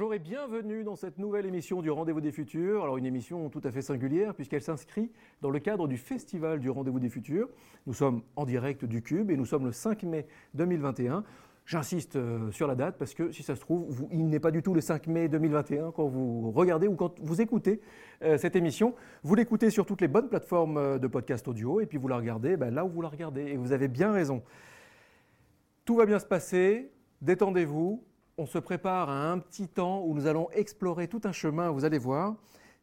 Bonjour et bienvenue dans cette nouvelle émission du Rendez-vous des Futurs. Alors une émission tout à fait singulière puisqu'elle s'inscrit dans le cadre du Festival du Rendez-vous des Futurs. Nous sommes en direct du Cube et nous sommes le 5 mai 2021. J'insiste euh, sur la date parce que si ça se trouve, vous, il n'est pas du tout le 5 mai 2021 quand vous regardez ou quand vous écoutez euh, cette émission. Vous l'écoutez sur toutes les bonnes plateformes euh, de podcast audio et puis vous la regardez ben, là où vous la regardez. Et vous avez bien raison. Tout va bien se passer, détendez-vous, on se prépare à un petit temps où nous allons explorer tout un chemin, vous allez voir,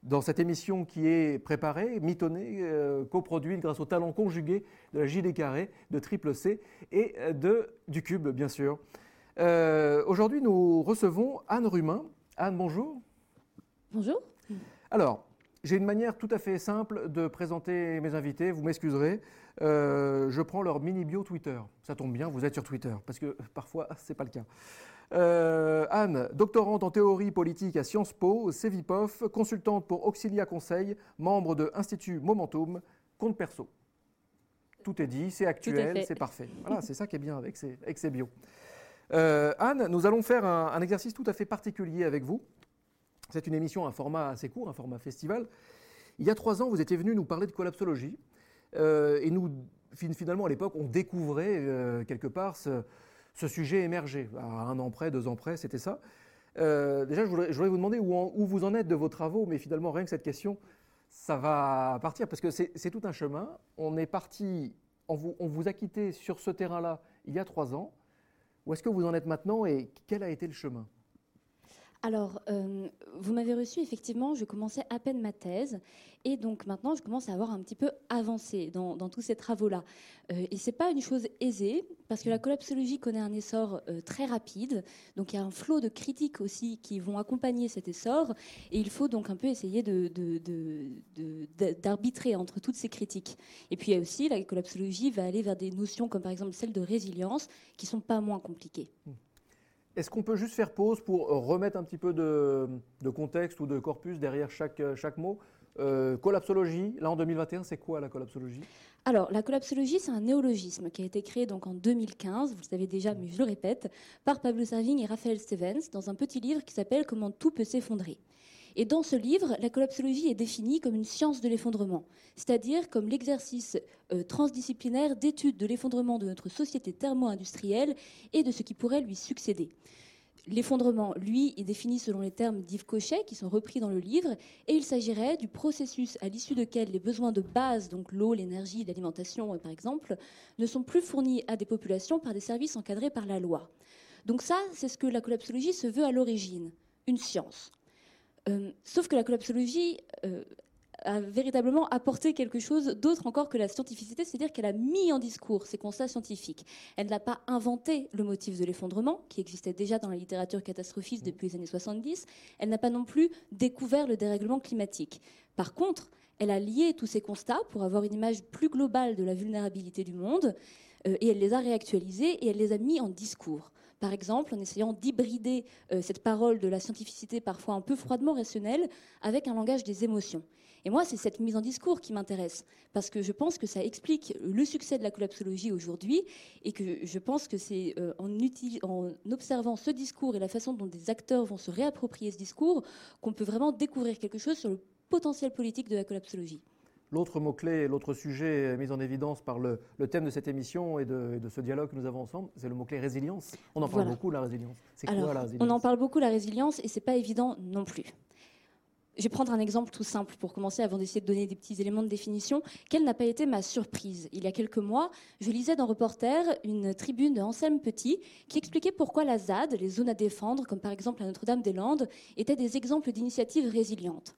dans cette émission qui est préparée, mitonnée, euh, coproduite grâce au talent conjugué de la JD Carré, de Triple C et euh, de, du Cube, bien sûr. Euh, aujourd'hui, nous recevons Anne Rumain. Anne, bonjour. Bonjour. Alors, j'ai une manière tout à fait simple de présenter mes invités, vous m'excuserez. je prends leur mini bio Twitter. Ça tombe bien, vous êtes sur Twitter, parce que parfois, ce n'est pas le cas. Euh, Anne, doctorante en théorie politique à Sciences Po, CEVIPOF, consultante pour Auxilia Conseil, membre de Institut Momentum, compte perso. Tout est dit, c'est actuel, c'est parfait. Voilà, c'est ça qui est bien avec ces, avec bios. Euh, Anne, nous allons faire un, exercice tout à fait particulier avec vous. C'est une émission, un format assez court, un format festival. Il y a trois ans, vous étiez venu nous parler de collapsologie. Euh, et nous, finalement, à l'époque, on découvrait quelque part ce, ce sujet émergeait. À un an près, deux ans près, c'était ça. Euh, déjà, je voudrais, vous demander où, vous en êtes de vos travaux, mais finalement, rien que cette question, ça va partir, parce que c'est tout un chemin. On est parti, on vous, on vous a quitté sur ce terrain-là il y a trois ans. Où est-ce que vous en êtes maintenant et quel a été le chemin? Alors, euh, vous m'avez reçu, effectivement, je commençais à peine ma thèse, et donc maintenant, je commence à avoir un petit peu avancé dans, tous ces travaux-là. Euh, et c'est pas une chose aisée, parce que la collapsologie connaît un essor euh, très rapide, donc il y a un flot de critiques aussi qui vont accompagner cet essor, et il faut donc un peu essayer d'arbitrer entre toutes ces critiques. Et puis aussi, la collapsologie va aller vers des notions comme par exemple celle de résilience, qui sont pas moins compliquées. Mmh. Est-ce qu'on peut juste faire pause pour remettre un petit peu de, contexte ou de corpus derrière chaque, chaque mot? Euh, collapsologie, là en 2021, c'est quoi la collapsologie? Alors, la collapsologie, c'est un néologisme qui a été créé donc en 2015, vous le savez déjà, mais je le répète, par Pablo Servigne et Raphaël Stevens dans un petit livre qui s'appelle Comment tout peut s'effondrer. Et dans ce livre, la collapsologie est définie comme une science de l'effondrement, c'est-à-dire comme l'exercice euh, transdisciplinaire d'étude de l'effondrement de notre société thermo-industrielle et de ce qui pourrait lui succéder. L'effondrement, lui, est défini selon les termes d'Yves Cochet, qui sont repris dans le livre, et il s'agirait du processus à l'issue duquel les besoins de base, donc l'eau, l'énergie, l'alimentation, euh, par exemple, ne sont plus fournis à des populations par des services encadrés par la loi. Donc ça, c'est ce que la collapsologie se veut à l'origine, une science. Euh, sauf que la collapsologie euh, a véritablement apporté quelque chose d'autre encore que la scientificité, c'est-à-dire qu'elle a mis en discours ces constats scientifiques. Elle n'a pas inventé le motif de l'effondrement, qui existait déjà dans la littérature catastrophiste depuis les années 70. Elle n'a pas non plus découvert le dérèglement climatique. Par contre, elle a lié tous ces constats pour avoir une image plus globale de la vulnérabilité du monde, euh, et elle les a réactualisés et elle les a mis en discours. Par exemple, en essayant d'hybrider euh, cette parole de la scientificité parfois un peu froidement rationnelle avec un langage des émotions. Et moi, c'est cette mise en discours qui m'intéresse, parce que je pense que ça explique le succès de la collapsologie aujourd'hui, et que je pense que c'est euh, en, en observant ce discours et la façon dont des acteurs vont se réapproprier ce discours qu'on peut vraiment découvrir quelque chose sur le potentiel politique de la collapsologie. L'autre mot-clé, l'autre sujet mis en évidence par le, thème de cette émission et de, ce dialogue que nous avons ensemble, c'est le mot-clé résilience. On en parle beaucoup, la résilience. C'est quoi la résilience On en parle beaucoup, la résilience, et c'est pas évident non plus. Je vais prendre un exemple tout simple pour commencer avant d'essayer de donner des petits éléments de définition. Quelle n'a pas été ma surprise Il y a quelques mois, je lisais dans Reporter une tribune de Anselme Petit qui expliquait pourquoi la ZAD, les zones à défendre, comme par exemple à Notre-Dame-des-Landes, étaient des exemples d'initiatives résilientes.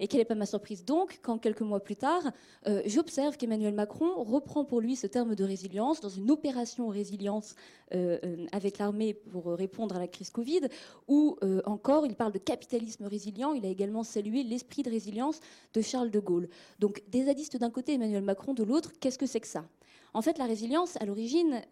Et quelle n'est pas ma surprise donc quand quelques mois plus tard, euh, j'observe qu'Emmanuel Macron reprend pour lui ce terme de résilience dans une opération résilience euh, euh, avec l'armée pour répondre à la crise Covid, ou encore il parle de capitalisme résilient. Il a également salué l'esprit de résilience de Charles de Gaulle. Donc des zadistes d'un côté, Emmanuel Macron de l'autre. Qu'est-ce que c'est que ça? En fait, la résilience, à l'origine,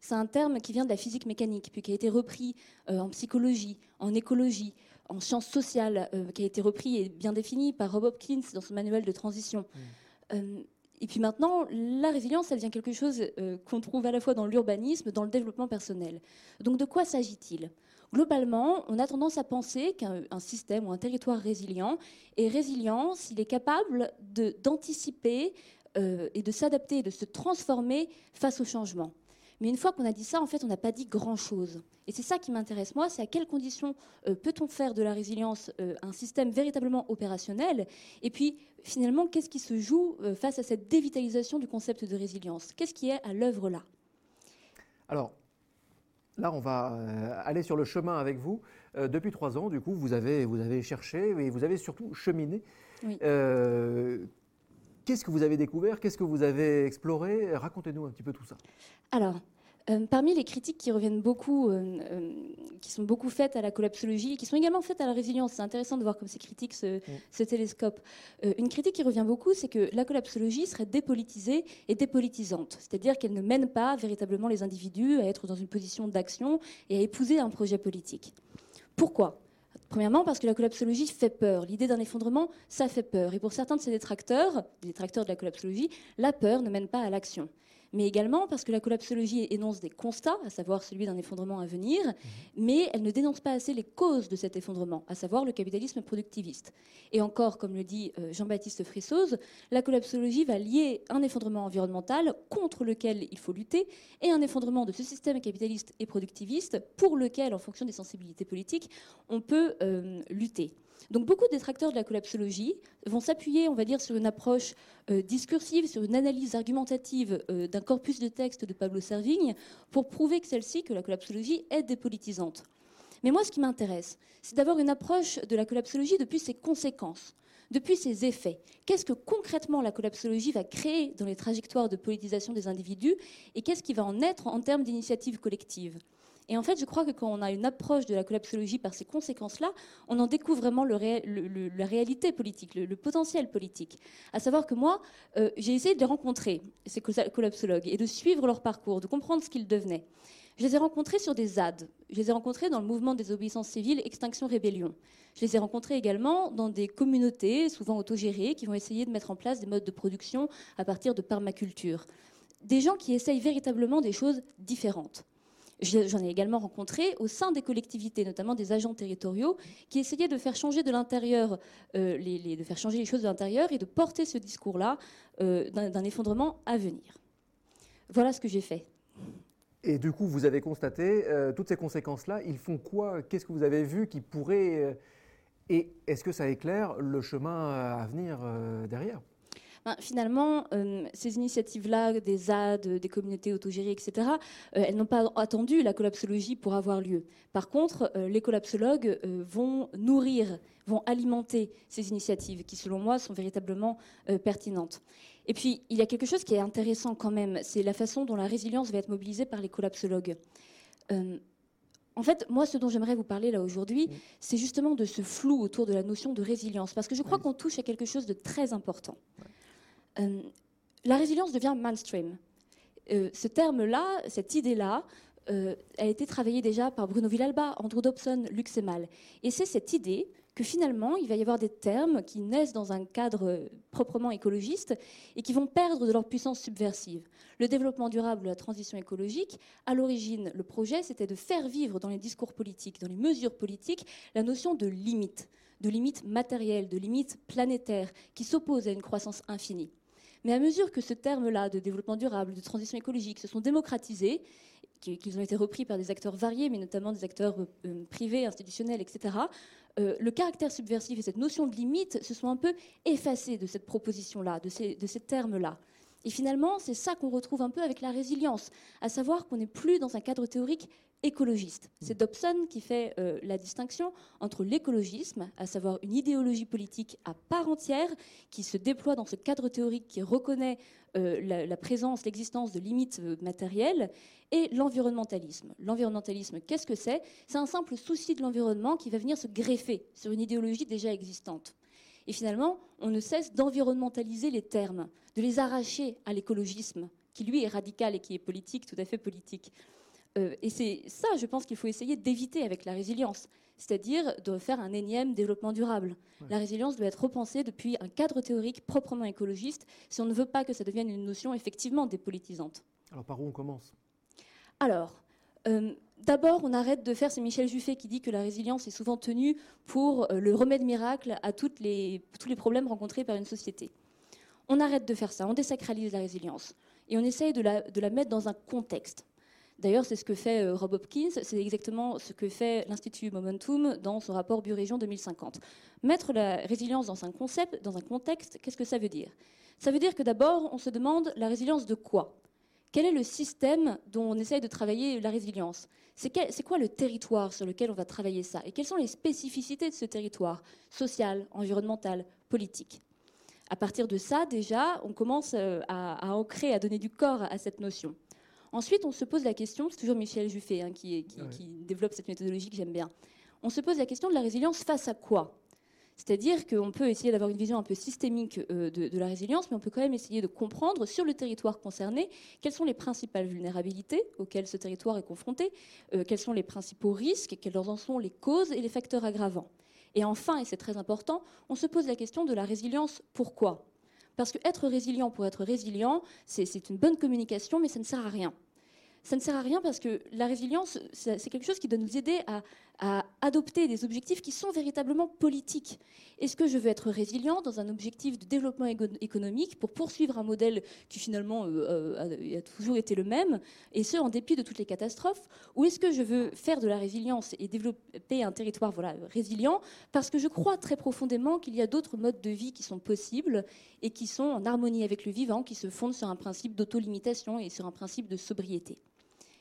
c'est un terme qui vient de la physique mécanique, puis qui a été repris en psychologie, en écologie, en sciences sociales, euh, qui a été repris et bien défini par Rob Hopkins dans son manuel de transition. Mm. Euh, et puis maintenant, la résilience, elle vient quelque chose euh, qu'on trouve à la fois dans l'urbanisme, dans le développement personnel. Donc de quoi s'agit-il? Globalement, on a tendance à penser qu'un système ou un territoire résilient est résilient s'il est capable d'anticiper et de s'adapter, de se transformer face au changement. Mais une fois qu'on a dit ça, en fait, on n'a pas dit grand-chose. Et c'est ça qui m'intéresse, moi, c'est à quelles conditions euh, peut-on faire de la résilience euh, un système véritablement opérationnel? Et puis, finalement, qu'est-ce qui se joue face à cette dévitalisation du concept de résilience? Qu'est-ce qui est à l'œuvre là? Alors, Là, on va aller sur le chemin avec vous. depuis trois ans, du coup, vous avez, vous avez cherché et vous avez surtout cheminé. Oui. Qu'est-ce que vous avez découvert? Qu'est-ce que vous avez exploré? Racontez-nous un petit peu tout ça. Alors, euh, parmi les critiques qui reviennent beaucoup, euh, euh, qui sont beaucoup faites à la collapsologie, et qui sont également faites à la résilience, c'est intéressant de voir comme ces critiques se, mm. télescopent. une critique qui revient beaucoup, c'est que la collapsologie serait dépolitisée et dépolitisante, c'est-à-dire qu'elle ne mène pas véritablement les individus à être dans une position d'action et à épouser un projet politique. Pourquoi? Premièrement, parce que la collapsologie fait peur. L'idée d'un effondrement, ça fait peur. Et pour certains de ces détracteurs, des détracteurs de la collapsologie, la peur ne mène pas à l'action mais également parce que la collapsologie énonce des constats, à savoir celui d'un effondrement à venir, mhm. mais elle ne dénonce pas assez les causes de cet effondrement, à savoir le capitalisme productiviste. Et encore, comme le dit euh, Jean-Baptiste Frissoz, la collapsologie va lier un effondrement environnemental contre lequel il faut lutter et un effondrement de ce système capitaliste et productiviste pour lequel, en fonction des sensibilités politiques, on peut euh, lutter. Donc beaucoup de détracteurs de la collapsologie vont s'appuyer, on va dire, sur une approche euh, discursive, sur une analyse argumentative euh, d'un corpus de textes de Pablo Servigne pour prouver que celle-ci, que la collapsologie est dépolitisante. Mais moi, ce qui m'intéresse, c'est d'avoir une approche de la collapsologie depuis ses conséquences, depuis ses effets. Qu'est-ce que concrètement la collapsologie va créer dans les trajectoires de politisation des individus et qu'est-ce qui va en être en termes d'initiatives collectives et en fait, je crois que quand on a une approche de la collapsologie par ces conséquences-là, on en découvre vraiment la réalité politique, le, potentiel politique. À savoir que moi, euh, j'ai essayé de rencontrer, ces collapsologues, et de suivre leur parcours, de comprendre ce qu'ils devenaient. Je les ai rencontrés sur des ZAD. Je les ai rencontrés dans le mouvement des obéissances civiles Extinction Rébellion. Je les ai rencontrés également dans des communautés, souvent autogérées, qui vont essayer de mettre en place des modes de production à partir de permaculture. Des gens qui essayent véritablement des choses différentes. J'en ai également rencontré au sein des collectivités, notamment des agents territoriaux, qui essayaient de faire changer de l'intérieur, euh, les, de faire changer les choses de l'intérieur et de porter ce discours-là euh, d'un effondrement à venir. Voilà ce que j'ai fait. Et du coup, vous avez constaté euh, toutes ces conséquences-là. Ils font quoi? Qu'est-ce que vous avez vu qui pourrait et est-ce que ça éclaire le chemin à venir derrière? Ben, finalement, euh, ces initiatives-là, des ZAD, des communautés autogérées, etc., euh, elles n'ont pas attendu la collapsologie pour avoir lieu. Par contre, euh, les collapsologues vont nourrir, vont alimenter ces initiatives qui, selon moi, sont véritablement pertinentes. Et puis, il y a quelque chose qui est intéressant quand même, c'est la façon dont la résilience va être mobilisée par les collapsologues. En fait, moi, ce dont j'aimerais vous parler là aujourd'hui, c'est justement de ce flou autour de la notion de résilience, parce que je crois qu'on touche à quelque chose de très important. Euh, la résilience devient mainstream. Euh, ce terme-là, cette idée-là, euh, a été travaillée déjà par Bruno Villalba, Andrew Dobson, Luc Mal. Et c'est cette idée que finalement, il va y avoir des termes qui naissent dans un cadre proprement écologiste et qui vont perdre de leur puissance subversive. Le développement durable, la transition écologique, à l'origine, le projet, c'était de faire vivre dans les discours politiques, dans les mesures politiques, la notion de limite, de limite matérielle, de limite planétaire, qui s'oppose à une croissance infinie. Mais à mesure que ce terme-là de développement durable, de transition écologique se sont démocratisés, qu'ils ont été repris par des acteurs variés, mais notamment des acteurs euh, privés, institutionnels, etc., euh, le caractère subversif et cette notion de limite se sont un peu effacés de cette proposition-là, de ces, de ces termes-là. Et finalement, c'est ça qu'on retrouve un peu avec la résilience, à savoir qu'on n'est plus dans un cadre théorique écologiste. C'est Dobson qui fait euh, la distinction entre l'écologisme, à savoir une idéologie politique à part entière, qui se déploie dans ce cadre théorique qui reconnaît euh, la, présence, l'existence de limites euh, matérielles, et l'environnementalisme. L'environnementalisme, qu'est-ce que c'est? C'est un simple souci de l'environnement qui va venir se greffer sur une idéologie déjà existante. Et finalement, on ne cesse d'environnementaliser les termes, de les arracher à l'écologisme, qui lui est radical et qui est politique, tout à fait politique. Euh, et c'est ça, je pense qu'il faut essayer d'éviter avec la résilience, c'est-à-dire de faire un énième développement durable. La résilience doit être repensée depuis un cadre théorique proprement écologiste, si on ne veut pas que ça devienne une notion effectivement dépolitisante. Alors par où on commence? Alors, euh, D'abord, on arrête de faire, c'est Michel Juffet qui dit que la résilience est souvent tenue pour euh, le remède miracle à toutes les, tous les problèmes rencontrés par une société. On arrête de faire ça, on désacralise la résilience et on essaye de la, de la mettre dans un contexte. D'ailleurs, c'est ce que fait euh, Rob Hopkins, c'est exactement ce que fait l'Institut Momentum dans son rapport Biorégion 2050. Mettre la résilience dans un concept, dans un contexte, qu'est-ce que ça veut dire? Ça veut dire que d'abord, on se demande la résilience de quoi? Quel est le système dont on essaye de travailler la résilience? C'est quoi le territoire sur lequel on va travailler ça? Et quelles sont les spécificités de ce territoire? Social, environnemental, politique. À partir de ça, déjà, on commence euh, à, à ancrer, à donner du corps à cette notion. Ensuite, on se pose la question, c'est toujours Michel Juffet hein, qui, développe cette méthodologie que j'aime bien. On se pose la question de la résilience face à quoi? C'est-à-dire qu'on peut essayer d'avoir une vision un peu systémique euh, de, la résilience, mais on peut quand même essayer de comprendre sur le territoire concerné quelles sont les principales vulnérabilités auxquelles ce territoire est confronté, euh, quels sont les principaux risques, quelles en sont les causes et les facteurs aggravants. Et enfin, et c'est très important, on se pose la question de la résilience pourquoi? Parce que être résilient pour être résilient, c'est une bonne communication, mais ça ne sert à rien ça ne sert à rien parce que la résilience, c'est quelque chose qui doit nous aider à, adopter des objectifs qui sont véritablement politiques. Est-ce que je veux être résilient dans un objectif de développement économique pour poursuivre un modèle qui finalement euh, euh, a, toujours été le même, et ce, en dépit de toutes les catastrophes? Ou est-ce que je veux faire de la résilience et développer un territoire résilient parce que je crois très profondément qu'il y a d'autres modes de vie qui sont possibles et qui sont en harmonie avec le vivant, qui se fondent sur un principe d'autolimitation et sur un principe de sobriété?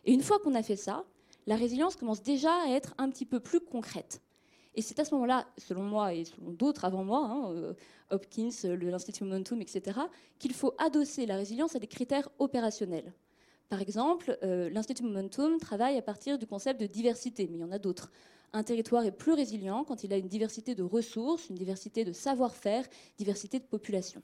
Et une fois qu'on a fait ça, la résilience commence déjà à être un petit peu plus concrète. Et c'est à ce moment-là, selon moi et selon d'autres avant moi, hein, euh, Hopkins, l'Institut Momentum, etc., qu'il faut adosser la résilience à des critères opérationnels. Par exemple, euh, l'Institut Momentum travaille à partir du concept de diversité, mais il y en a d'autres. Un territoire est plus résilient quand il a une diversité de ressources, une diversité de savoir-faire, diversité de population.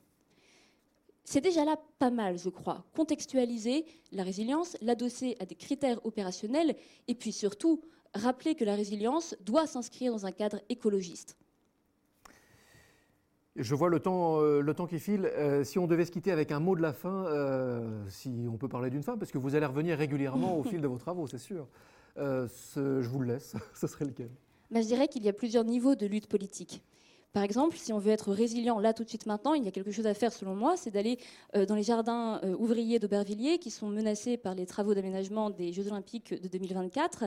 C'est déjà là pas mal, je crois. Contextualiser la résilience, l'adosser à des critères opérationnels et puis surtout rappeler que la résilience doit s'inscrire dans un cadre écologiste. Je vois le temps, euh, le temps qui file. Euh, si on devait se quitter avec un mot de la fin, euh, si on peut parler d'une fin, parce que vous allez revenir régulièrement au fil de vos travaux, c'est sûr. je vous le laisse. Ce serait lequel? Ben, Je dirais qu'il y a plusieurs niveaux de lutte politique. Par exemple, si on veut être résilient là tout de suite maintenant, il y a quelque chose à faire selon moi, c'est d'aller euh, dans les jardins euh, ouvriers d'Aubervilliers qui sont menacés par les travaux d'aménagement des Jeux Olympiques de 2024.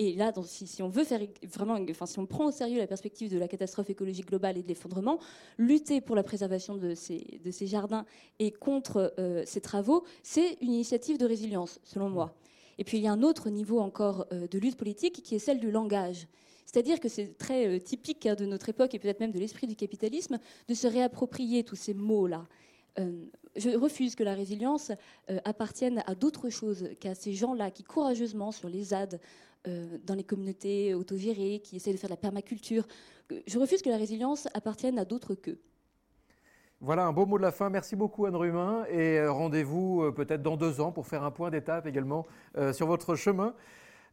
Et là, si, on veut faire vraiment, enfin si on prend au sérieux la perspective de la catastrophe écologique globale et de l'effondrement, lutter pour la préservation de ces, de ces jardins et contre euh, ces travaux, c'est une initiative de résilience, selon moi. Et puis il y a un autre niveau encore de lutte politique qui est celle du langage. C'est-à-dire que c'est très euh, typique hein, de notre époque et peut-être même de l'esprit du capitalisme de se réapproprier tous ces mots-là. Euh, je refuse que la résilience euh, appartienne à d'autres choses qu'à ces gens-là qui courageusement sur les ZAD, dans les communautés autogérées, qui essaient de faire de la permaculture. Je refuse que la résilience appartienne à d'autres qu'eux. Voilà un beau mot de la fin. Merci beaucoup Anne Rumain et rendez-vous peut-être dans deux ans pour faire un point d'étape également sur votre chemin.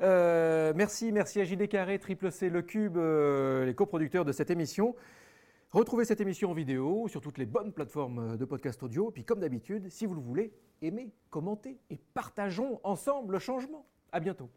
Euh, merci, merci à JD Carré, Triple C, Le Cube, euh, les coproducteurs de cette émission. Retrouvez cette émission en vidéo sur toutes les bonnes plateformes de podcast audio. Puis comme d'habitude, si vous le voulez, aimez, commentez et partageons ensemble le changement. À bientôt.